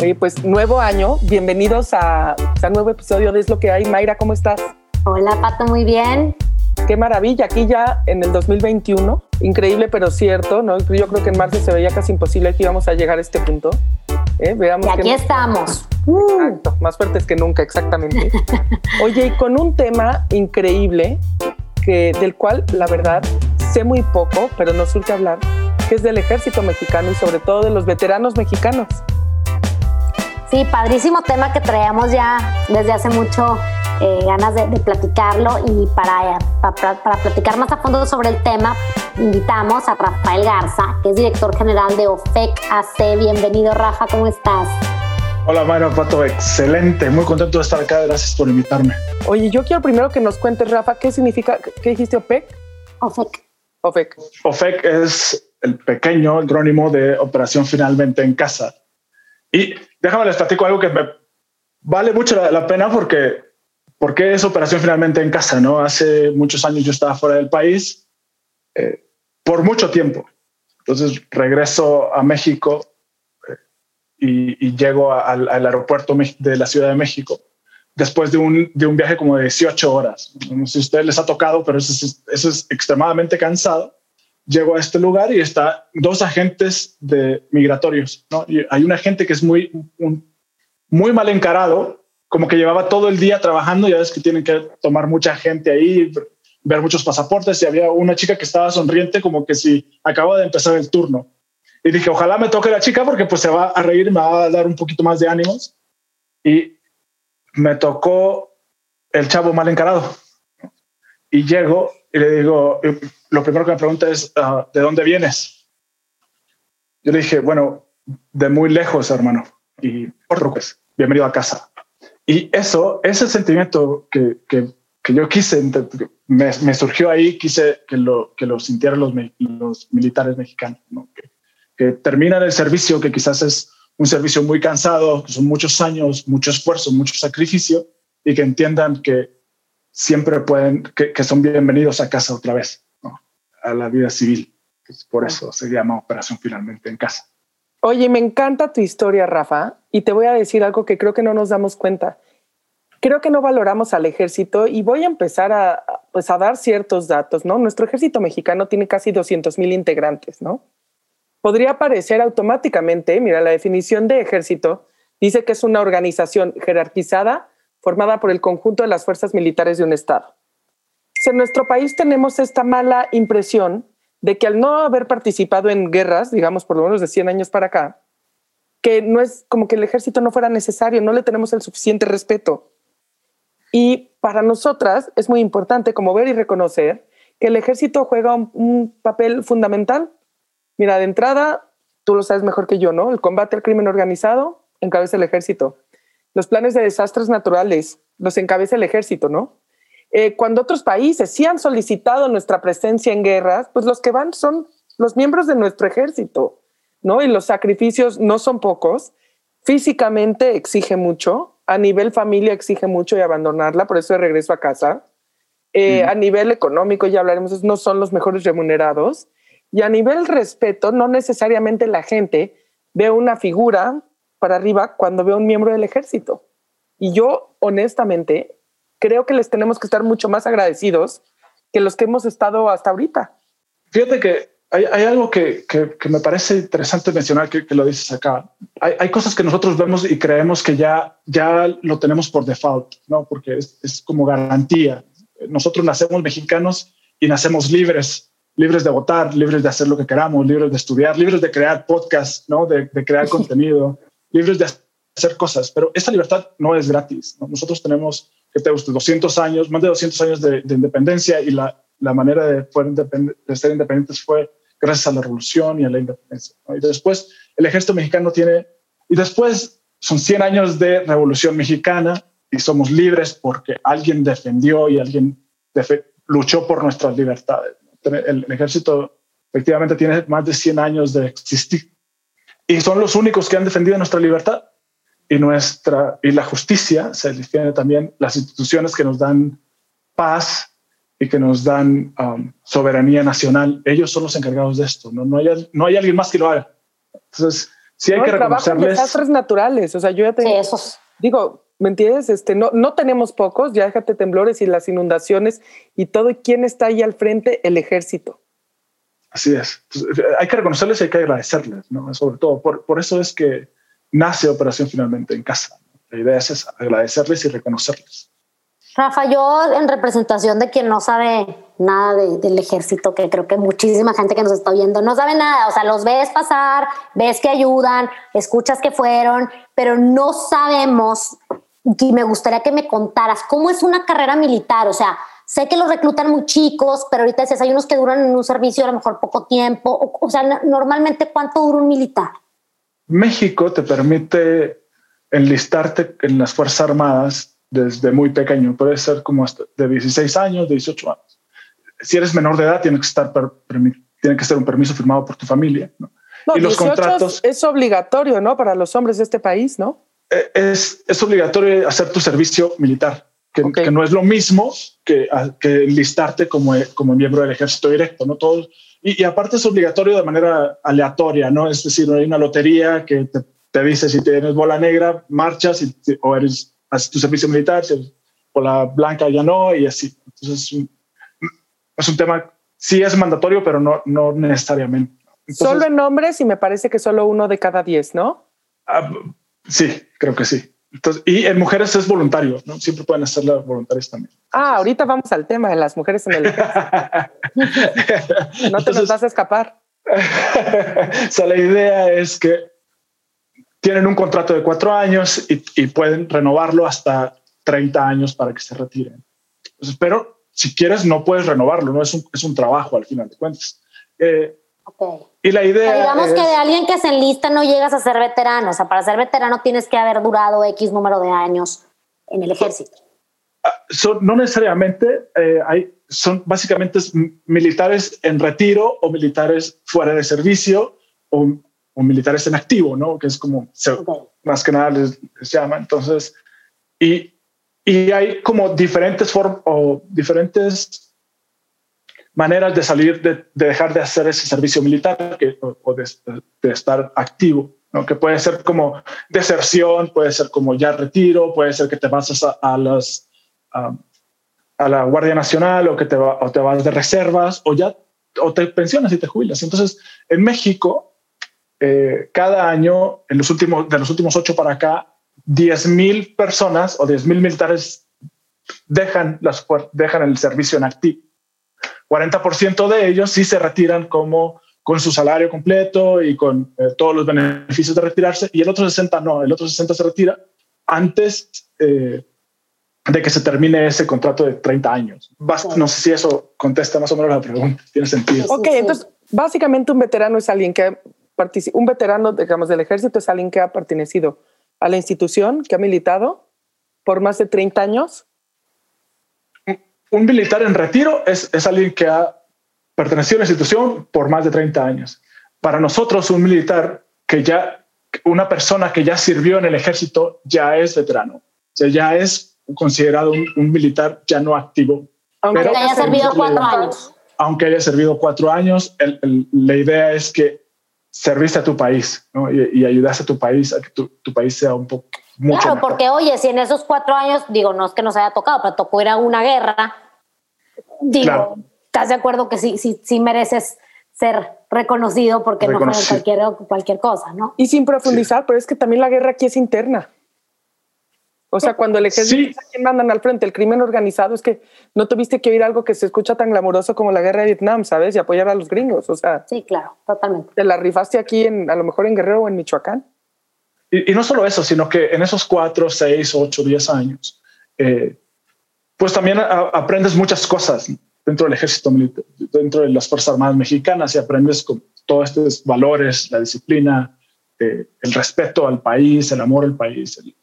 Oye, pues nuevo año, bienvenidos a, a nuevo episodio de Es lo que hay. Mayra, ¿cómo estás? Hola, Pato, muy bien. Qué maravilla, aquí ya en el 2021, increíble pero cierto, ¿no? Yo creo que en marzo se veía casi imposible que íbamos a llegar a este punto. ¿eh? Veamos y aquí estamos. Exacto, más fuertes que nunca, exactamente. Oye, y con un tema increíble, que, del cual la verdad sé muy poco, pero no surge hablar, que es del ejército mexicano y sobre todo de los veteranos mexicanos. Sí, padrísimo tema que traíamos ya desde hace mucho eh, ganas de, platicarlo y para, para, para, platicar más a fondo sobre el tema invitamos a Rafael Garza, que es director general de OFEC AC. Bienvenido Rafa, ¿cómo estás? Hola Mayra Pato, excelente, muy contento de estar acá, gracias por invitarme. Oye, yo quiero primero que nos cuentes Rafa, ¿qué significa, qué dijiste OPEC? OFEC. OFEC. OFEC es el pequeño acrónimo de Operación Finalmente en Casa. Y déjame les platico algo que me vale mucho la, pena porque, porque es Operación Finalmente en Casa, ¿no? Hace muchos años yo estaba fuera del país eh, por mucho tiempo. Entonces regreso a México y, llego al, aeropuerto de la Ciudad de México después de un, de un viaje como de 18 horas. No sé si a ustedes les ha tocado, pero eso es, eso es extremadamente cansado. Llego a este lugar y está dos agentes de migratorios. ¿no? Y hay un agente que es muy, muy mal encarado, como que llevaba todo el día trabajando, ya ves que tienen que tomar mucha gente ahí, ver muchos pasaportes y había una chica que estaba sonriente como que si acaba de empezar el turno. Y dije, ojalá me toque la chica porque pues se va a reír, me va a dar un poquito más de ánimos. Y me tocó el chavo mal encarado. Y llego y le digo, lo primero que me pregunta es, ah, ¿de dónde vienes? Yo le dije, bueno, de muy lejos, hermano. Y otro pues, bienvenido a casa. Y eso, ese sentimiento que, que, que yo quise, me, me, surgió ahí, quise que lo, que lo sintieran los, los militares mexicanos, ¿no? que, que terminan el servicio, que quizás es un servicio muy cansado, que son muchos años, mucho esfuerzo, mucho sacrificio, y que entiendan que siempre pueden, que, son bienvenidos a casa otra vez, a la vida civil. por eso se llama Operación Finalmente en Casa. Oye, me encanta tu historia, Rafa, y te voy a decir algo que creo que no nos damos cuenta. Creo que no valoramos al ejército y voy a empezar a, pues, a dar ciertos datos, ¿no? Nuestro ejército mexicano tiene casi 200 mil integrantes, ¿no? podría aparecer automáticamente, mira, la definición de ejército dice que es una organización jerarquizada formada por el conjunto de las fuerzas militares de un Estado. En nuestro país tenemos esta mala impresión de que al no haber participado en guerras, digamos por lo menos de 100 años para acá, que no es como que el ejército no fuera necesario, no le tenemos el suficiente respeto. Y para nosotras es muy importante como ver y reconocer que el ejército juega un, un papel fundamental Mira, de entrada, tú lo sabes mejor que yo, ¿no? El combate al crimen organizado encabeza el ejército. Los planes de desastres naturales los encabeza el ejército, ¿no? Eh, cuando otros países sí han solicitado nuestra presencia en guerras, pues los que van son los miembros de nuestro ejército, ¿no? Y los sacrificios no son pocos. Físicamente exige mucho, a nivel familia exige mucho y abandonarla, por eso de regreso a casa. Eh, a nivel económico, ya hablaremos, no son los mejores remunerados. Y a nivel respeto, no necesariamente la gente ve una figura para arriba cuando ve un miembro del ejército. Y yo, honestamente, creo que les tenemos que estar mucho más agradecidos que los que hemos estado hasta ahorita. Fíjate que hay, algo que, me parece interesante mencionar que, lo dices acá. Hay, cosas que nosotros vemos y creemos que ya, ya lo tenemos por default, ¿no? Porque es, es como garantía. Nosotros nacemos mexicanos y nacemos libres libres de votar, libres de hacer lo que queramos, libres de estudiar, libres de crear podcasts, ¿no? de, crear contenido, libres de hacer cosas. Pero esta libertad no es gratis. Nosotros tenemos, que te 200 años, más de 200 años de, independencia y la, la manera de, de, ser independientes fue gracias a la revolución y a la independencia. Y después el ejército mexicano tiene, y después son 100 años de revolución mexicana y somos libres porque alguien defendió y alguien luchó por nuestras libertades el, ejército efectivamente tiene más de 100 años de existir y son los únicos que han defendido nuestra libertad y nuestra y la justicia se tiene también las instituciones que nos dan paz y que nos dan um, soberanía nacional ellos son los encargados de esto no no hay, no hay alguien más que lo haga entonces sí hay que reconocerles. desastres naturales, o sea, yo ya te sí, esos. digo, ¿me entiendes? Este, no, no tenemos pocos, ya déjate temblores y las inundaciones y todo. ¿Y quién está ahí al frente? El ejército. Así es. hay que reconocerles y hay que agradecerles, ¿no? Sobre todo, por, por eso es que nace Operación Finalmente en Casa. La idea es esa, agradecerles y reconocerles. Rafa, yo en representación de quien no sabe nada del ejército, que creo que muchísima gente que nos está viendo no sabe nada, o sea, los ves pasar, ves que ayudan, escuchas que fueron, pero no sabemos, y me gustaría que me contaras, ¿cómo es una carrera militar? O sea, sé que los reclutan muy chicos, pero ahorita dices, hay unos que duran en un servicio a lo mejor poco tiempo, o, o sea, normalmente, ¿cuánto dura un militar? México te permite enlistarte en las Fuerzas Armadas desde muy pequeño, puede ser como hasta de 16 años, de 18 años. Si eres menor de edad, tiene que estar tiene que ser un permiso firmado por tu familia. ¿no? y los contratos es obligatorio, ¿no? Para los hombres de este país, ¿no? Eh, es, es obligatorio hacer tu servicio militar, que, que no es lo mismo que, que listarte como, como miembro del ejército directo, ¿no? Todos, y, y, aparte es obligatorio de manera aleatoria, ¿no? Es decir, hay una lotería que te, te dice si tienes bola negra, marchas y, o eres haces tu servicio militar, por la blanca ya no, y así. Entonces es un, es un tema, sí es mandatorio, pero no, no necesariamente. solo en hombres y me parece que solo uno de cada diez, ¿no? Ah, sí, creo que sí. Entonces, y en mujeres es voluntario, ¿no? Siempre pueden hacerlo voluntarios también. Ah, ahorita vamos al tema de las mujeres en el No te nos vas a escapar. o sea, la idea es que tienen un contrato de cuatro años y, pueden renovarlo hasta 30 años para que se retiren. pero si quieres, no puedes renovarlo, no es un, es un trabajo al final de cuentas. Eh, y la idea. digamos que de alguien que se enlista no llegas a ser veterano. O sea, para ser veterano tienes que haber durado X número de años en el ejército. Ah, son, no necesariamente, eh, hay, son básicamente militares en retiro o militares fuera de servicio o o militares en activo, ¿no? Que es como, más que nada les, llama. Entonces, y, y hay como diferentes formas o diferentes maneras de salir, de, dejar de hacer ese servicio militar que, o, de, estar activo, ¿no? Que puede ser como deserción, puede ser como ya retiro, puede ser que te vas a, a las... a la Guardia Nacional o que te, va, o te vas de reservas o ya o te pensionas y te jubilas. Entonces, en México eh, cada año, en los últimos, de los últimos ocho para acá, 10.000 personas o 10.000 militares dejan, las, dejan el servicio en activo. 40% de ellos sí se retiran como con su salario completo y con eh, todos los beneficios de retirarse, y el otro 60 no, el otro 60 se retira antes eh, de que se termine ese contrato de 30 años. no sé si eso contesta más o menos la pregunta, tiene sentido. Ok, entonces básicamente un veterano es alguien que un veterano, digamos, del ejército es alguien que ha pertenecido a la institución, que ha militado por más de 30 años. Un militar en retiro es, es alguien que ha pertenecido a la institución por más de 30 años. Para nosotros, un militar que ya, una persona que ya sirvió en el ejército, ya es veterano. O sea, ya es considerado un, militar ya no activo. Aunque haya servido cuatro años. Aunque haya servido cuatro años, la idea es que serviste a tu país ¿no? y, y, ayudaste a tu país a que tu, tu país sea un poco mucho Claro, porque oye, si en esos cuatro años, digo, no es que nos haya tocado, pero tocó ir a una guerra, digo, ¿estás de acuerdo que sí, sí, sí mereces ser reconocido porque no fue cualquier, cualquier cosa, ¿no? Y sin profundizar, pero es que también la guerra aquí es interna. O sea, cuando el ejército sí. mandan al frente el crimen organizado, es que no tuviste que oír algo que se escucha tan glamuroso como la guerra de Vietnam, ¿sabes? Y apoyar a los gringos. O sea, sí, claro, totalmente. Te la rifaste aquí, en, a lo mejor en Guerrero o en Michoacán. Y, y no solo eso, sino que en esos cuatro, seis, ocho, diez años, eh, pues también a, aprendes muchas cosas dentro del ejército militar, dentro de las Fuerzas Armadas mexicanas y aprendes con todos estos valores, la disciplina, eh, el respeto al país, el amor al país, el,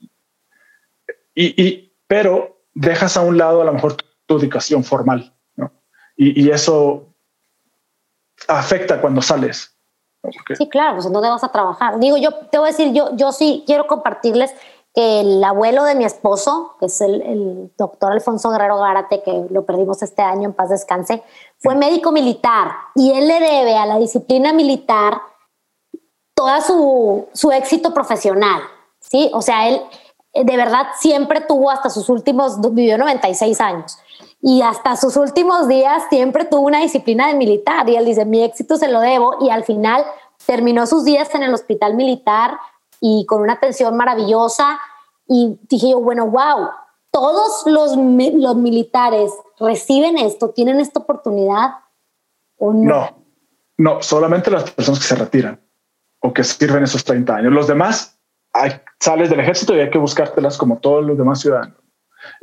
y, pero dejas a un lado a lo mejor tu, educación formal, ¿no? Y, eso afecta cuando sales. Sí, claro, pues ¿dónde vas a trabajar? Digo, yo te voy a decir, yo, yo sí quiero compartirles que el abuelo de mi esposo, que es el, doctor Alfonso Guerrero Gárate, que lo perdimos este año, en paz descanse, fue médico militar y él le debe a la disciplina militar toda su, su éxito profesional, ¿sí? O sea, él de verdad siempre tuvo hasta sus últimos, vivió 96 años y hasta sus últimos días siempre tuvo una disciplina de militar y él dice, mi éxito se lo debo y al final terminó sus días en el hospital militar y con una atención maravillosa y dije yo, bueno, wow, todos los, los militares reciben esto, tienen esta oportunidad o no? No, no, solamente las personas que se retiran o que sirven esos 30 años. Los demás, hay, sales del ejército y hay que buscártelas como todos los demás ciudadanos.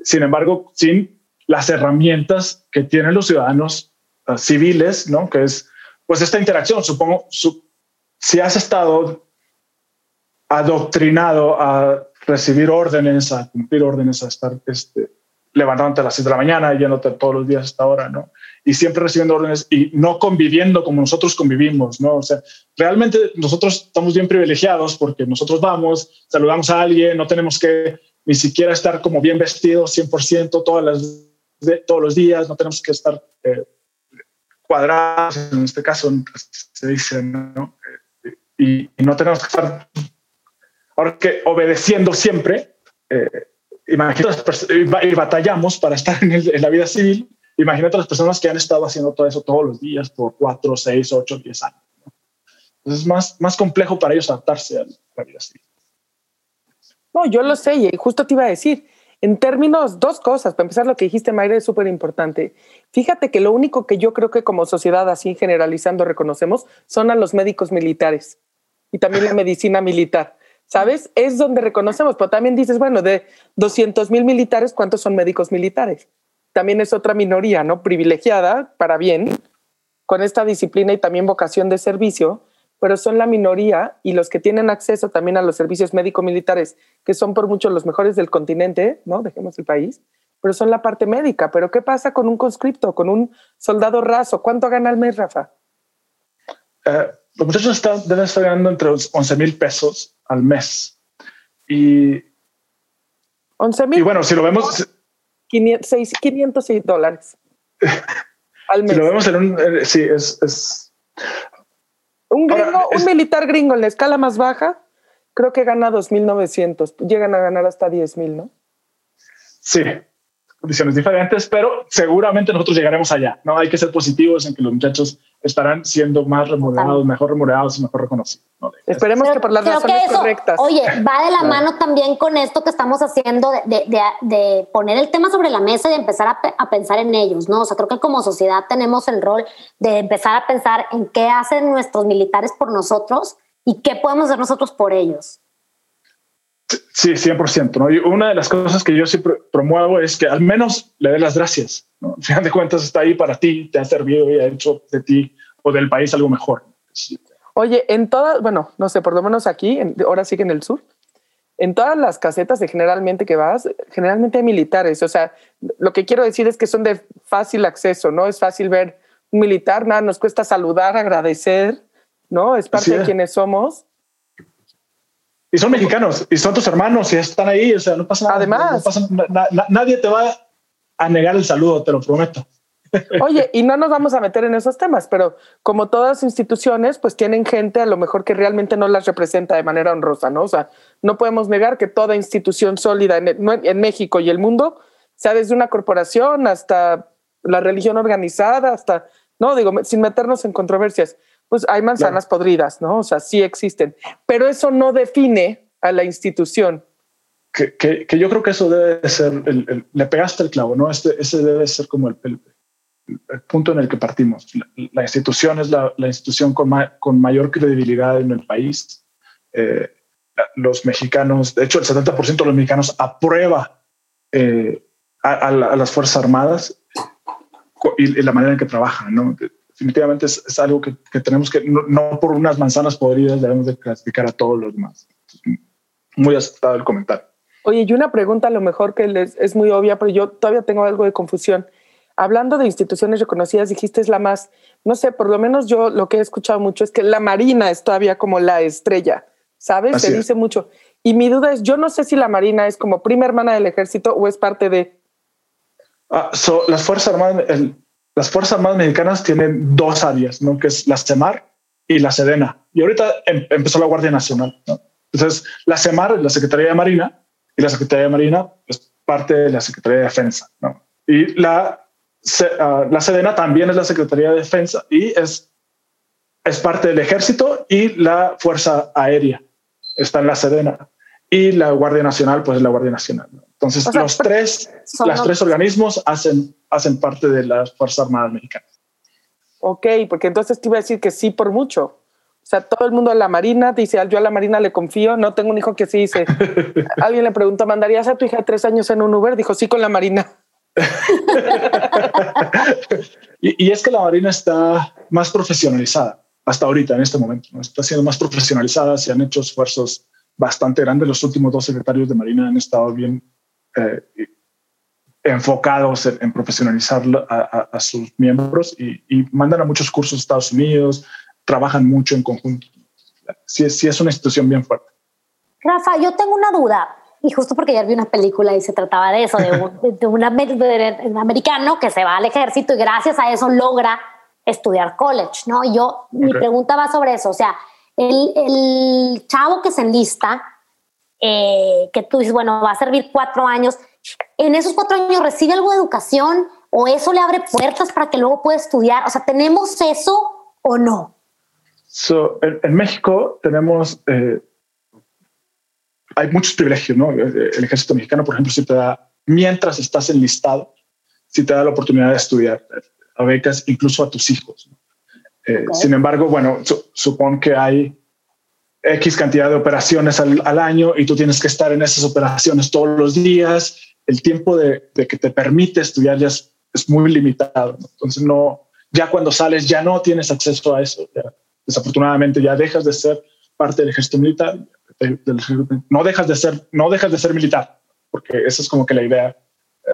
Sin embargo, sin las herramientas que tienen los ciudadanos uh, civiles, ¿no? Que es, pues, esta interacción. Supongo, si has estado adoctrinado a recibir órdenes, a cumplir órdenes, a estar este, levantándote a las 6 de la mañana, yéndote todos los días hasta ahora, ¿no? Y siempre recibiendo órdenes y no conviviendo como nosotros convivimos, ¿no? O sea, realmente nosotros estamos bien privilegiados porque nosotros vamos, saludamos a alguien, no tenemos que ni siquiera estar como bien vestidos 100% todas las de todos los días, no tenemos que estar eh, cuadrados, en este caso se dice, ¿no? Y, no tenemos que estar, ahora que obedeciendo siempre, eh, imagínate, y batallamos para estar en, la vida civil, imagínate las personas que han estado haciendo todo eso todos los días por cuatro, seis, ocho, diez años. Entonces es más, más complejo para ellos adaptarse a la vida civil. No, yo lo sé, y justo te iba a decir, en términos, dos cosas. Para empezar, lo que dijiste, Mayra, es súper importante. Fíjate que lo único que yo creo que como sociedad, así generalizando, reconocemos son a los médicos militares y también la medicina militar. ¿Sabes? Es donde reconocemos, pero también dices, bueno, de 200 mil militares, ¿cuántos son médicos militares? También es otra minoría, ¿no? Privilegiada, para bien, con esta disciplina y también vocación de servicio, pero son la minoría y los que tienen acceso también a los servicios médico-militares, que son por mucho los mejores del continente, ¿no? Dejemos el país, pero son la parte médica. Pero ¿qué pasa con un conscripto, con un soldado raso? ¿Cuánto gana al mes, Rafa? Eh, los muchachos deben estar ganando entre 11 mil pesos al mes. Y 11 mil. Y bueno, si lo vemos. 500, 506 dólares al mes. Si lo vemos en un. Eh, sí, es, es un gringo, un militar gringo en la escala más baja, creo que gana 2.900. Llegan a ganar hasta 10.000, ¿no? Sí, condiciones diferentes, pero seguramente nosotros llegaremos allá. No hay que ser positivos en que los muchachos estarán siendo más remunerados, mejor remunerados y mejor reconocidos. Esperemos que por las razones correctas. Oye, va de la mano también con esto que estamos haciendo de, de, de, poner el tema sobre la mesa y empezar a, a, pensar en ellos, ¿no? O sea, creo que como sociedad tenemos el rol de empezar a pensar en qué hacen nuestros militares por nosotros y qué podemos hacer nosotros por ellos. Sí, 100%. ¿no? Y una de las cosas que yo siempre promuevo es que al menos le dé las gracias. ¿no? Al final de cuentas está ahí para ti, te ha servido y ha hecho de ti o del país algo mejor. Oye, en todas, bueno, no sé, por lo menos aquí, ahora sí que en el sur, en todas las casetas de generalmente que vas, generalmente hay militares. O sea, lo que quiero decir es que son de fácil acceso, ¿no? Es fácil ver un militar, nada, nos cuesta saludar, agradecer, ¿no? Es parte de quienes somos. Y son mexicanos, y son tus hermanos, y están ahí, o sea, no pasa nada. Además, nadie te va a negar el saludo, te lo prometo. Oye, y no nos vamos a meter en esos temas, pero como todas instituciones, pues tienen gente a lo mejor que realmente no las representa de manera honrosa, ¿no? O sea, no podemos negar que toda institución sólida en, en México y el mundo, sea desde una corporación hasta la religión organizada, hasta, no, digo, sin meternos en controversias, pues hay manzanas podridas, ¿no? O sea, sí existen, pero eso no define a la institución. Que, que, yo creo que eso debe ser, el, le pegaste el clavo, ¿no? Este, ese debe ser como el, el punto en el que partimos. La, institución es la, la institución con, con, mayor credibilidad en el país. Eh, los mexicanos, de hecho, el 70% de los mexicanos aprueba eh, a, a, las Fuerzas Armadas y, y, la manera en que trabajan, ¿no? Definitivamente es, algo que, tenemos que, no, por unas manzanas podridas debemos de clasificar a todos los demás. Muy aceptado el comentario. Oye, y una pregunta a lo mejor que les, es muy obvia, pero yo todavía tengo algo de confusión. Hablando de instituciones reconocidas, dijiste es la más, no sé, por lo menos yo lo que he escuchado mucho es que la Marina es todavía como la estrella, ¿sabes? Se dice mucho. Y mi duda es, yo no sé si la Marina es como prima hermana del ejército o es parte de... Ah, las Fuerzas Armadas, el, las Fuerzas Armadas Mexicanas tienen dos áreas, ¿no? que es la CEMAR y la SEDENA. Y ahorita em, empezó la Guardia Nacional. Entonces, la CEMAR, la Secretaría de Marina, y la Secretaría de Marina es parte de la Secretaría de Defensa. Y la, uh, la Sedena también es la Secretaría de Defensa y es, es parte del Ejército y la Fuerza Aérea está en la Sedena. Y la Guardia Nacional, pues es la Guardia Nacional. Entonces, los tres, los tres organismos hacen, hacen parte de las Fuerzas Armadas Mexicanas. Ok, porque entonces te iba a decir que sí por mucho. O sea, todo el mundo a la Marina dice, yo a la Marina le confío, no tengo un hijo que sí dice. Alguien le preguntó, ¿mandarías a tu hija tres años en un Uber? Dijo, sí, con la Marina. y, es que la Marina está más profesionalizada hasta ahorita, en este momento. ¿no? Está siendo más profesionalizada, se han hecho esfuerzos bastante grandes. Los últimos dos secretarios de Marina han estado bien eh, enfocados en, profesionalizar a, sus miembros y, mandan a muchos cursos a Estados Unidos, trabajan mucho en conjunto. Sí, sí es una institución bien fuerte. Rafa, yo tengo una duda, y justo porque ayer vi una película y se trataba de eso, de un, de un, americano que se va al ejército y gracias a eso logra estudiar college, ¿no? Y yo, mi pregunta va sobre eso, o sea, el, el chavo que se enlista, eh, que tú dices, bueno, va a servir cuatro años, en esos cuatro años recibe algo de educación o eso le abre puertas para que luego pueda estudiar? O sea, ¿tenemos eso o no? en, México tenemos, eh, hay muchos privilegios, ¿no? El ejército mexicano, por ejemplo, si te da, mientras estás enlistado, si te da la oportunidad de estudiar a becas, incluso a tus hijos. Eh, sin embargo, bueno, supón que hay X cantidad de operaciones al, al, año y tú tienes que estar en esas operaciones todos los días el tiempo de, que te permite estudiar ya es, muy limitado. Entonces, no, ya cuando sales ya no tienes acceso a eso. desafortunadamente ya dejas de ser parte del ejército militar. no dejas de ser, no dejas de ser militar, porque esa es como que la idea. Eh,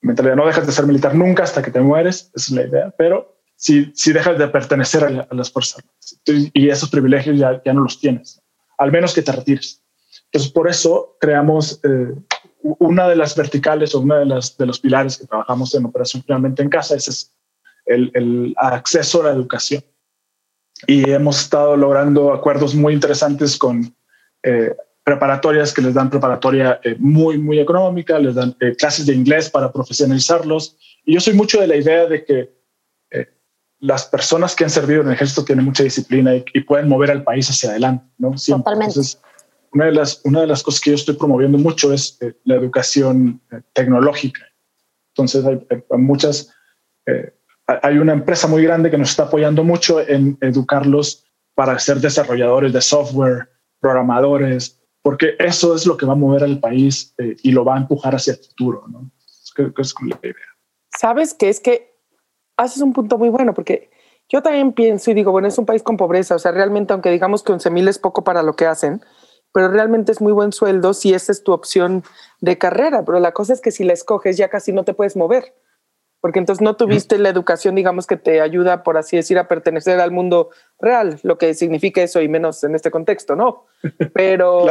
mentalidad, no dejas de ser militar nunca hasta que te mueres, esa es la idea, pero si, si dejas de pertenecer a, las fuerzas y esos privilegios ya, ya no los tienes, al menos que te retires. Entonces, por eso creamos eh, una de las verticales o una de, las, de los pilares que trabajamos en operación finalmente en casa es el, el, acceso a la educación. Y hemos estado logrando acuerdos muy interesantes con eh, preparatorias que les dan preparatoria eh, muy, muy económica, les dan eh, clases de inglés para profesionalizarlos. Y yo soy mucho de la idea de que las personas que han servido en el ejército tienen mucha disciplina y, pueden mover al país hacia adelante. ¿no? Totalmente una de las, una de las cosas que yo estoy promoviendo mucho es eh, la educación eh, tecnológica. Entonces, hay, muchas, eh, hay una empresa muy grande que nos está apoyando mucho en educarlos para ser desarrolladores de software, programadores, porque eso es lo que va a mover al país y lo va a empujar hacia el futuro. ¿no? Es, es la idea. Sabes que es que haces un punto muy bueno, porque yo también pienso y digo, bueno, es un país con pobreza, o sea, realmente, aunque digamos que 11 mil es poco para lo que hacen, pero realmente es muy buen sueldo si esa es tu opción de carrera. Pero la cosa es que si la escoges ya casi no te puedes mover, porque entonces no tuviste la educación, digamos, que te ayuda, por así decir, a pertenecer al mundo real, lo que significa eso y menos en este contexto, ¿no? Pero,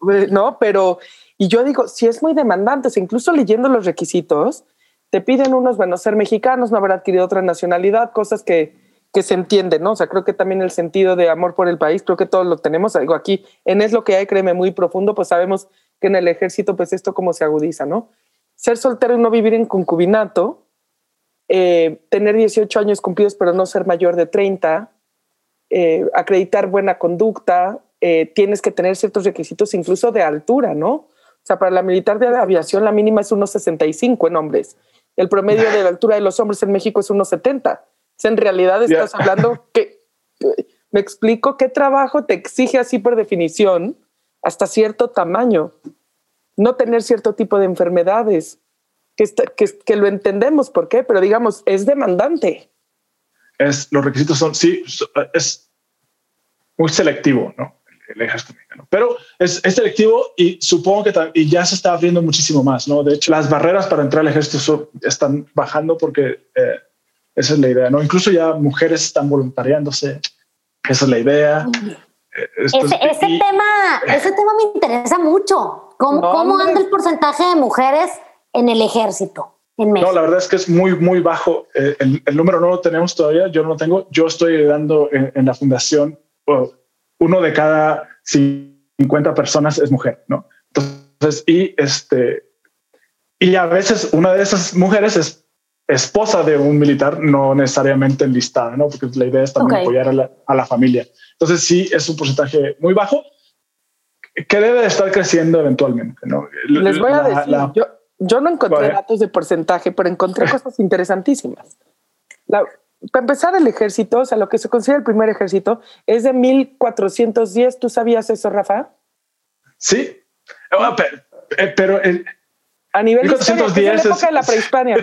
pues, ¿no? Pero, y yo digo, si es muy demandante, incluso leyendo los requisitos, te piden unos, bueno, ser mexicanos, no haber adquirido otra nacionalidad, cosas que que se entiende, ¿no? O sea, creo que también el sentido de amor por el país, creo que todos lo tenemos. Algo aquí, en es lo que hay, créeme, muy profundo, pues sabemos que en el ejército, pues esto como se agudiza, ¿no? Ser soltero y no vivir en concubinato, eh, tener 18 años cumplidos pero no ser mayor de 30, eh, acreditar buena conducta, eh, tienes que tener ciertos requisitos incluso de altura, ¿no? O sea, para la militar de aviación la mínima es 1,65 en hombres. El promedio de la altura de los hombres en México es 1,70 en realidad estás hablando que, me explico, qué trabajo te exige así por definición hasta cierto tamaño, no tener cierto tipo de enfermedades, que, que, que lo entendemos por qué, pero digamos, es demandante. Es, los requisitos son, sí, es muy selectivo, ¿no? El ejército mexicano. Pero es, es, selectivo y supongo que y ya se está abriendo muchísimo más, ¿no? De hecho, las barreras para entrar al ejército están bajando porque eh, esa es la idea, ¿no? Incluso ya mujeres están voluntariándose. Esa es la idea. Eh, ese, tema, ese tema me interesa mucho. ¿Cómo, anda el porcentaje de mujeres en el ejército? En México? No, la verdad es que es muy, muy bajo. Eh, el, número no lo tenemos todavía, yo no lo tengo. Yo estoy dando en, la fundación uno de cada 50 personas es mujer, ¿no? Entonces, y este, y a veces una de esas mujeres es esposa de un militar, no necesariamente enlistada, ¿no? Porque la idea es también apoyar a la, a la, familia. Entonces sí es un porcentaje muy bajo que debe de estar creciendo eventualmente, ¿no? Les voy a decir, yo, yo, no encontré datos de porcentaje, pero encontré cosas interesantísimas. La, para empezar, el ejército, o sea, lo que se considera el primer ejército, es de 1410. ¿Tú sabías eso, Rafa? Sí, ah, pero, el, a nivel 1410 es la época de la prehispania.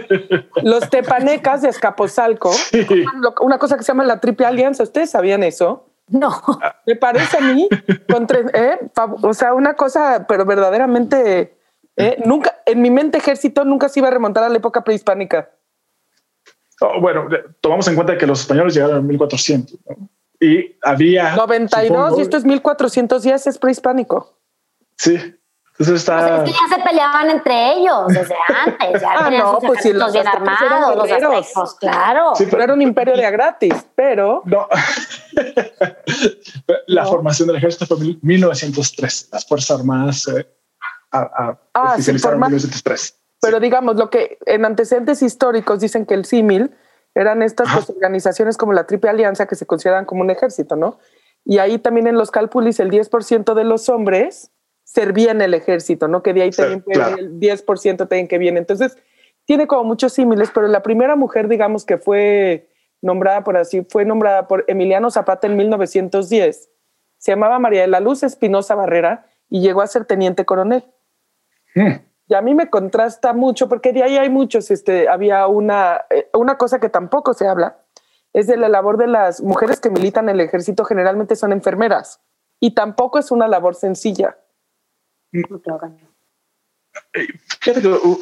Los tepanecas de Escaposalco, una cosa que se llama la Triple Alianza. ¿Ustedes sabían eso? No. Me parece a mí, ¿eh? o sea, una cosa, pero verdaderamente, ¿eh? nunca, en mi mente ejército nunca se iba a remontar a la época prehispánica. Oh, bueno, tomamos en cuenta que los españoles llegaron en 1400 y había 92 y esto es 1410 es prehispánico. Sí. Entonces está. Pues ya se peleaban entre ellos desde antes. Ya ah, no, pues sí, los bien armados, los aztecos, claro. Sí, pero era un imperio de a gratis, pero. No. la formación del ejército fue en 1903. Las Fuerzas Armadas eh, a, a ah, sí, en 1903 pero digamos, lo que en antecedentes históricos dicen que el símil eran estas pues, organizaciones como la Triple Alianza que se consideran como un ejército, ¿no? Y ahí también en los cálculos el 10% de los hombres servían el ejército, ¿no? Que de ahí también el 10% también que viene. Entonces, tiene como muchos símiles, pero la primera mujer, digamos, que fue nombrada por así, fue nombrada por Emiliano Zapata en 1910. Se llamaba María de la Luz Espinosa Barrera y llegó a ser teniente coronel. Mm. Y a mí me contrasta mucho porque de ahí hay muchos, este, había una, eh, una cosa que tampoco se habla, es de la labor de las mujeres que militan en el ejército, generalmente son enfermeras, y tampoco es una labor sencilla. Fíjate que uh,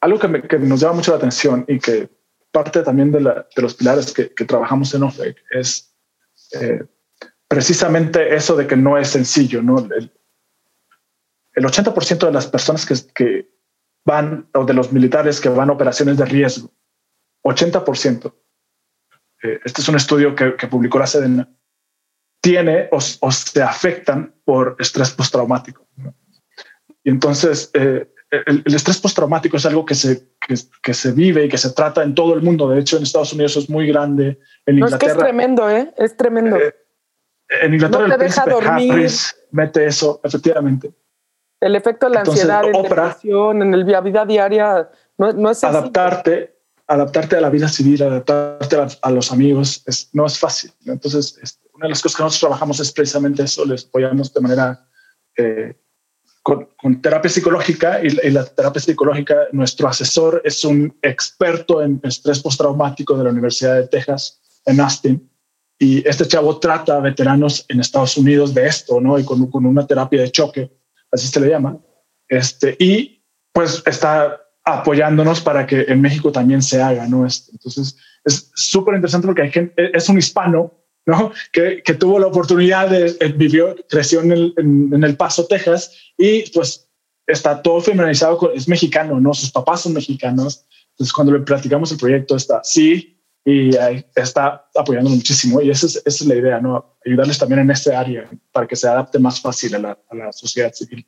algo que, nos llama mucho la atención y que parte también de, los pilares que, trabajamos en OFEC es eh, precisamente eso de que no es sencillo, ¿no? El, el 80% de las personas que, van, o de los militares que van a operaciones de riesgo, 80%, eh, este es un estudio que, publicó la Sedena, tiene o, se afectan por estrés postraumático. Y entonces, eh, el, estrés postraumático es algo que se, que, se vive y que se trata en todo el mundo. De hecho, en Estados Unidos es muy grande. En no, es que es tremendo, ¿eh? Es tremendo. Eh, en Inglaterra, el príncipe Harris mete eso, efectivamente. El efecto de la ansiedad, en depresión, en la vida diaria, no, es Adaptarte, adaptarte a la vida civil, adaptarte a, los amigos, es, no es fácil. Entonces, este, una de las cosas que nosotros trabajamos es precisamente eso, les apoyamos de manera eh, con, terapia psicológica y, la terapia psicológica, nuestro asesor es un experto en estrés postraumático de la Universidad de Texas en Austin. Y este chavo trata a veteranos en Estados Unidos de esto, ¿no? Y con, con una terapia de choque así se le llama, este, y pues está apoyándonos para que en México también se haga, ¿no? Este, entonces, es súper interesante porque gente, es un hispano, ¿no? Que, tuvo la oportunidad de, eh, vivió, creció en el, Paso, Texas, y pues está todo feminizado, es mexicano, ¿no? Sus papás son mexicanos. Entonces, cuando le platicamos el proyecto, está, sí, y está apoyando muchísimo. Y esa es, esa es, la idea, ¿no? Ayudarles también en este área para que se adapte más fácil a la, a la sociedad civil.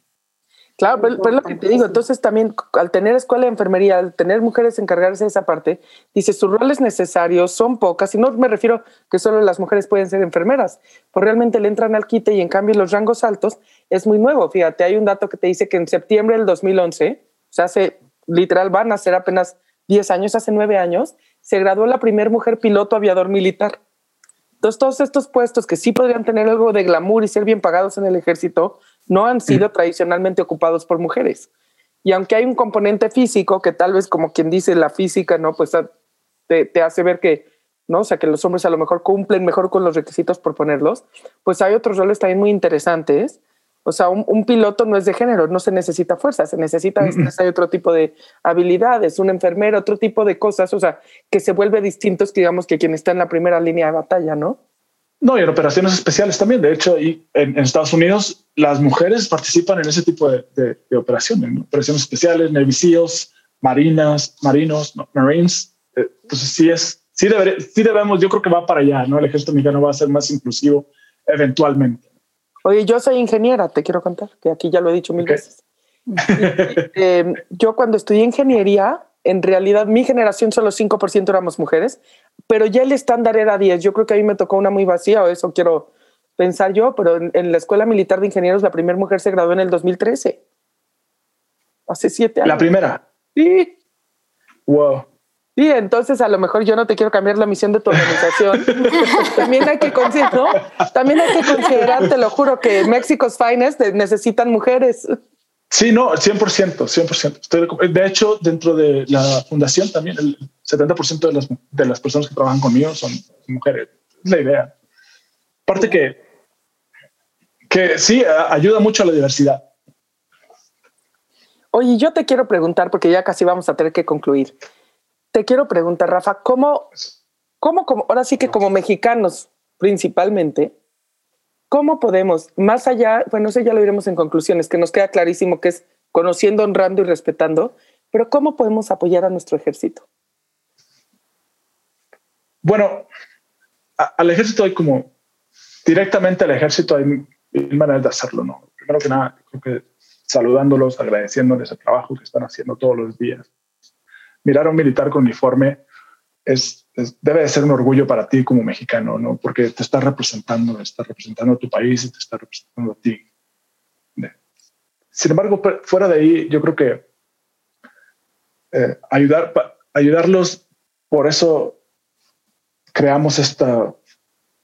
Claro, pero, es lo que te digo, entonces también al tener escuela de enfermería, al tener mujeres encargarse de esa parte, dice, sus roles necesarios son pocas, y no me refiero que solo las mujeres pueden ser enfermeras, pues realmente le entran al quite y en cambio los rangos altos es muy nuevo. Fíjate, hay un dato que te dice que en septiembre del 2011, o sea, hace, literal, van a ser apenas 10 años, hace 9 años, se graduó la primera mujer piloto aviador militar. Entonces, todos estos puestos que sí podrían tener algo de glamour y ser bien pagados en el ejército, no han sido tradicionalmente ocupados por mujeres. Y aunque hay un componente físico que tal vez, como quien dice, la física, ¿no? Pues te, te hace ver que, ¿no? O sea, que los hombres a lo mejor cumplen mejor con los requisitos por ponerlos, pues hay otros roles también muy interesantes o sea, un, piloto no es de género, no se necesita fuerza, se necesita hay otro tipo de habilidades, un enfermero, otro tipo de cosas, o sea, que se vuelve distintos, digamos, que quien está en la primera línea de batalla, ¿no? No, y en operaciones especiales también. De hecho, y en, Estados Unidos las mujeres participan en ese tipo de, operaciones, operaciones especiales, Navy SEALs, marinas, marinos, marines. Entonces sí es, sí, sí debemos, yo creo que va para allá, ¿no? El ejército mexicano va a ser más inclusivo eventualmente. Oye, yo soy ingeniera, te quiero contar, que aquí ya lo he dicho mil veces. Eh, yo cuando estudié ingeniería, en realidad mi generación solo 5% éramos mujeres, pero ya el estándar era 10. Yo creo que a mí me tocó una muy vacía, o eso quiero pensar yo, pero en, la Escuela Militar de Ingenieros la primera mujer se graduó en el 2013. Hace siete años. ¿La primera? Sí. Wow. Sí, entonces a lo mejor yo no te quiero cambiar la misión de tu organización. también hay que considerar, También hay que considerar, te lo juro, que México's Finest necesitan mujeres. Sí, no, 100%, 100%. de hecho, dentro de la fundación también el 70% de las, de las personas que trabajan conmigo son mujeres. Es la idea. Aparte que, que sí, ayuda mucho a la diversidad. Oye, yo te quiero preguntar, porque ya casi vamos a tener que concluir. Te quiero preguntar, Rafa, ¿cómo, cómo, cómo ahora sí que como mexicanos principalmente, ¿Cómo podemos, más allá, bueno, eso ya lo diremos en conclusiones, que nos queda clarísimo que es conociendo, honrando y respetando, pero ¿cómo podemos apoyar a nuestro ejército? Bueno, al ejército hay como, directamente al ejército hay mil maneras de hacerlo, ¿no? Primero que nada, creo que saludándolos, agradeciéndoles el trabajo que están haciendo todos los días. Mirar a un militar con uniforme es debe de ser un orgullo para ti como mexicano, ¿no? Porque te está representando, está representando a tu país y te está representando a ti. Sin embargo, fuera de ahí, yo creo que eh, ayudar, ayudarlos, por eso creamos esta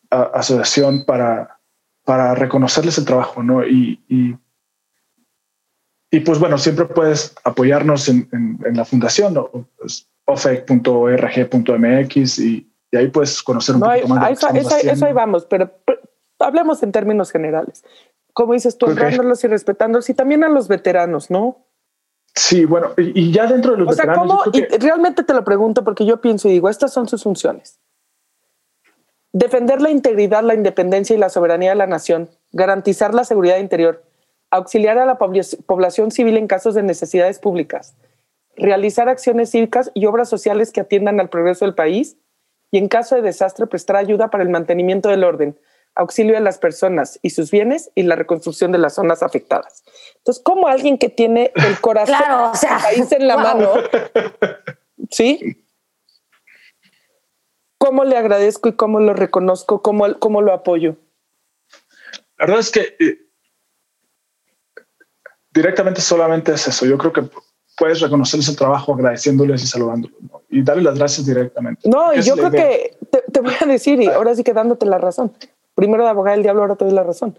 asociación para, para reconocerles el trabajo, ¿no? Y, y, pues bueno, siempre puedes apoyarnos en, en, la fundación, ¿no? Pues, ofec.org.mx y, y, ahí puedes conocer un poco más. De eso, eso, ahí vamos, pero, hablemos en términos generales. Como dices tú, honrándolos y respetándolos y también a los veteranos, ¿no? Sí, bueno, y, ya dentro de los o veteranos. Sea, ¿cómo, y realmente te lo pregunto porque yo pienso y digo, estas son sus funciones. Defender la integridad, la independencia y la soberanía de la nación, garantizar la seguridad interior, auxiliar a la población civil en casos de necesidades públicas, realizar acciones cívicas y obras sociales que atiendan al progreso del país y en caso de desastre prestar ayuda para el mantenimiento del orden, auxilio a las personas y sus bienes y la reconstrucción de las zonas afectadas. Entonces, como alguien que tiene el corazón del país en la mano, ¿sí? ¿Cómo le agradezco y cómo lo reconozco, cómo, cómo lo apoyo? La verdad es que eh, directamente solamente es eso. Yo creo que puedes reconocerles el trabajo agradeciéndoles y saludándolos y darle las gracias directamente. No, y yo creo que te, voy a decir, y ahora sí que dándote la razón. Primero de abogado del diablo, ahora te doy la razón.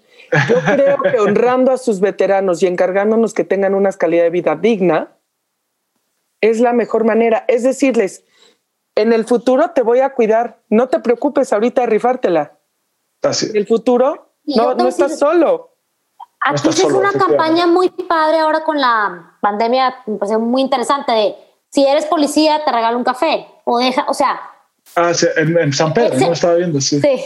Yo creo que honrando a sus veteranos y encargándonos que tengan una calidad de vida digna es la mejor manera. Es decirles, en el futuro te voy a cuidar, no te preocupes ahorita de rifártela. Así. En el futuro no, no estás solo. Aquí es una campaña muy padre ahora con la pandemia, me pareció muy interesante de si eres policía te regalo un café o deja, o sea. Ah, en, San Pedro, no estaba viendo, sí. sí.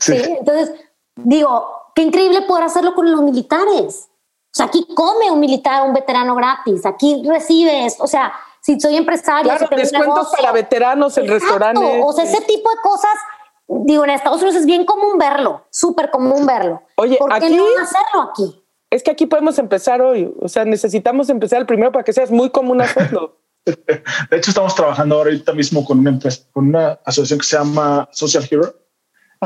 Sí, entonces digo, qué increíble poder hacerlo con los militares. O sea, aquí come un militar, un veterano gratis, aquí recibes, o sea, si soy empresario, claro, descuentos para veteranos en restaurantes. O sea, ese tipo de cosas digo, en Estados Unidos es bien común verlo, súper común verlo. Oye, ¿por qué aquí, no hacerlo aquí? Es que aquí podemos empezar hoy, o sea, necesitamos empezar el primero para que seas muy común hacerlo. de hecho, estamos trabajando ahorita mismo con una empresa, con una asociación que se llama Social Hero.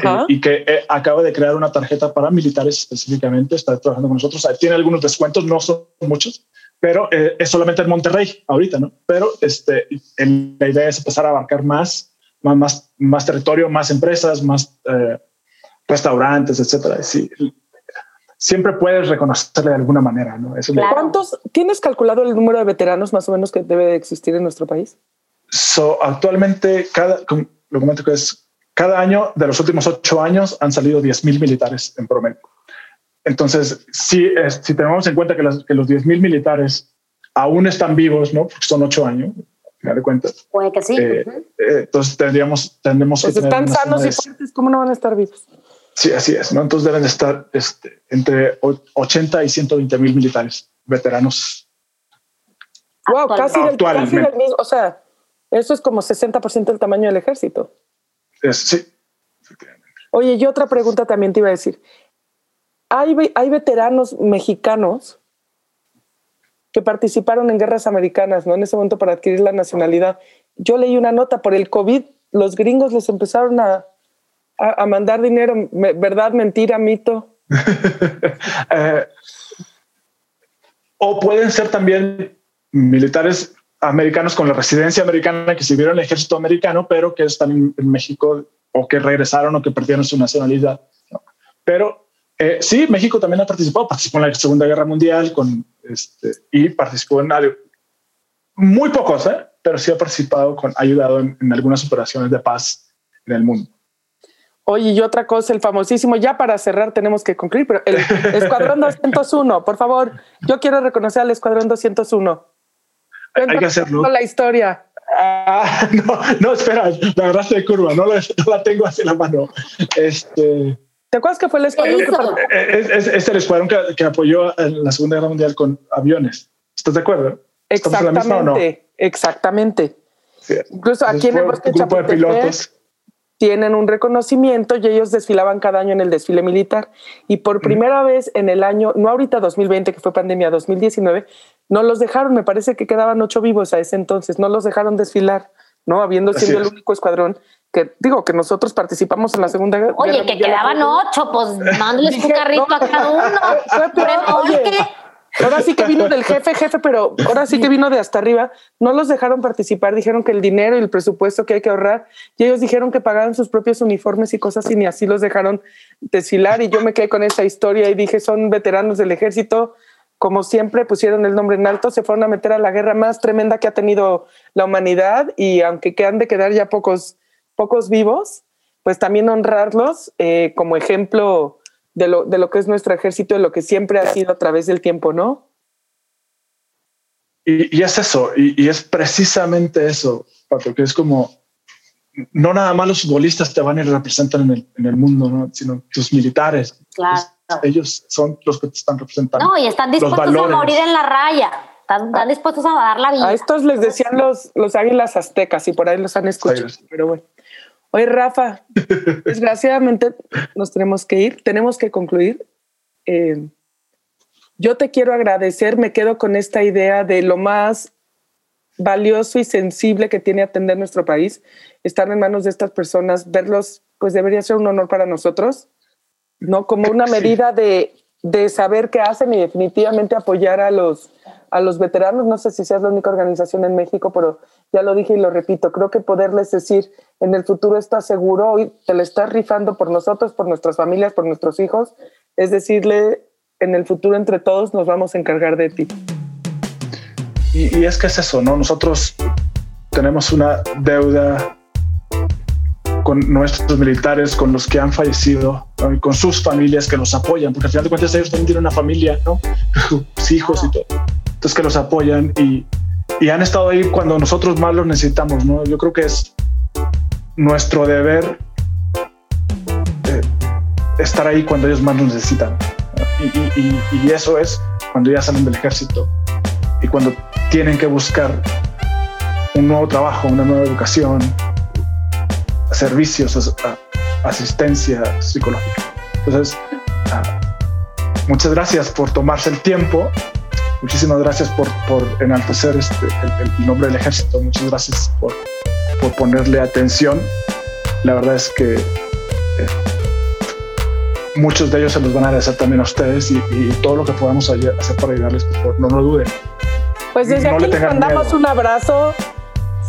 Eh, y que eh, acaba de crear una tarjeta para militares específicamente, está trabajando con nosotros, tiene algunos descuentos, no son muchos, pero eh, es solamente en Monterrey ahorita, ¿no? Pero este, la idea es empezar a abarcar más más, más, territorio, más empresas, más eh, restaurantes, etcétera. Sí, siempre puedes reconocerle de alguna manera, ¿no? ¿Cuántos tienes calculado el número de veteranos más o menos que debe existir en nuestro país? So, actualmente, cada, lo comento que es cada año de los últimos ocho años han salido 10 mil militares en promedio. Entonces, si, si tenemos en cuenta que, que los 10 mil militares aún están vivos, ¿no? Porque son ocho años, final de cuentas. Puede que sí. Eh, eh, entonces tendríamos, tendremos pues están sanos y fuertes, ¿cómo no van a estar vivos? Sí, así es, ¿no? Entonces deben estar este, entre 80 y 120 mil militares veteranos. Wow, casi, del, casi del mismo, o sea, Eso es como 60% del tamaño del ejército. sí, Oye, y otra pregunta también te iba a decir. Hay, hay veteranos mexicanos que participaron en guerras americanas, ¿no? En ese momento para adquirir la nacionalidad. Yo leí una nota por el COVID, los gringos les empezaron a, a, mandar dinero, ¿verdad, mentira, mito? Eh, o pueden ser también militares americanos con la residencia americana que sirvieron el ejército americano, pero que están en, México o que regresaron o que perdieron su nacionalidad. Pero eh, sí, México también ha participado, participó en la Segunda Guerra Mundial con, este, y participó en algo, muy pocos, ¿eh? pero sí ha participado, con, ha ayudado en, en algunas operaciones de paz en el mundo. Oye, y otra cosa, el famosísimo, ya para cerrar tenemos que concluir, pero el Escuadrón 201, por favor, yo quiero reconocer al Escuadrón 201. Hay que hacerlo. La historia. Ah, no, no, espera, la verdad de curva, no, la tengo hacia la mano. Este, ¿Te acuerdas que fue el escuadrón? Es, es, es, el escuadrón que, que, apoyó en la Segunda Guerra Mundial con aviones. ¿Estás de acuerdo? Exactamente, exactamente. Sí. Incluso aquí en el bosque grupo de pilotos tienen un reconocimiento y ellos desfilaban cada año en el desfile militar. Y por primera vez en el año, no ahorita 2020, que fue pandemia, 2019, no los dejaron, me parece que quedaban ocho vivos a ese entonces, no los dejaron desfilar, ¿no? Habiendo sido el único escuadrón que digo que nosotros participamos en la Segunda Guerra Oye, que quedaban ocho, pues mándoles un carrito a cada uno. Ahora sí que vino del jefe, jefe, pero ahora sí que vino de hasta arriba. No los dejaron participar, dijeron que el dinero y el presupuesto que hay que ahorrar, y ellos dijeron que pagaban sus propios uniformes y cosas y ni así los dejaron desfilar. Y yo me quedé con esa historia y dije, son veteranos del ejército, como siempre pusieron el nombre en alto, se fueron a meter a la guerra más tremenda que ha tenido la humanidad y aunque quedan de quedar ya pocos, pocos vivos, pues también honrarlos eh, como ejemplo de lo, de lo que es nuestro ejército, de lo que siempre ha sido a través del tiempo, ¿no? Y, y es eso, y, y, es precisamente eso, Pato, que es como, no nada más los futbolistas te van y representan en el, en el mundo, ¿no? sino tus militares. Claro. ellos son los que te están representando. No, y están dispuestos a morir en la raya. Están, están, dispuestos a dar la vida. A estos les decían los, los águilas aztecas y por ahí los han escuchado. Pero bueno. Oye, Rafa, desgraciadamente nos tenemos que ir, tenemos que concluir. Eh, yo te quiero agradecer, me quedo con esta idea de lo más valioso y sensible que tiene atender nuestro país, estar en manos de estas personas, verlos, pues debería ser un honor para nosotros, ¿no? Como una medida de, de saber qué hacen y definitivamente apoyar a los, a los veteranos. No sé si seas la única organización en México, pero ya lo dije y lo repito, creo que poderles decir en el futuro estás seguro, hoy te lo estás rifando por nosotros, por nuestras familias, por nuestros hijos, es decirle en el futuro entre todos nos vamos a encargar de ti. Y, y es que es eso, ¿no? Nosotros tenemos una deuda con nuestros militares, con los que han fallecido, con sus familias que los apoyan, porque al final de cuentas ellos también tienen una familia, ¿no? sus hijos y todo. Entonces que los apoyan y, y han estado ahí cuando nosotros más los necesitamos, ¿no? Yo creo que es nuestro deber eh, estar ahí cuando ellos más nos necesitan. Y, eso es cuando ya salen del ejército y cuando tienen que buscar un nuevo trabajo, una nueva educación, servicios, asistencia psicológica. Entonces, ah, muchas gracias por tomarse el tiempo Muchísimas gracias por, enaltecer este, el, nombre del ejército. Muchas gracias por, por, ponerle atención. La verdad es que eh, muchos de ellos se los van a agradecer también a ustedes y, todo lo que podamos hacer para ayudarles, por favor, no lo duden. Pues desde aquí les mandamos un abrazo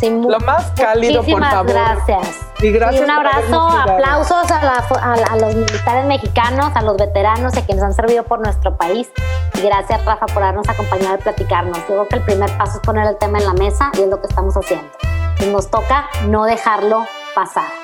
lo más cálido, por favor. gracias. Y gracias. un abrazo, aplausos a, los militares mexicanos, a los veteranos, a quienes han servido por nuestro país. Y gracias, Rafa, por habernos acompañado y platicarnos. Yo creo que el primer paso es poner el tema en la mesa y es lo que estamos haciendo. Nos toca no dejarlo pasar.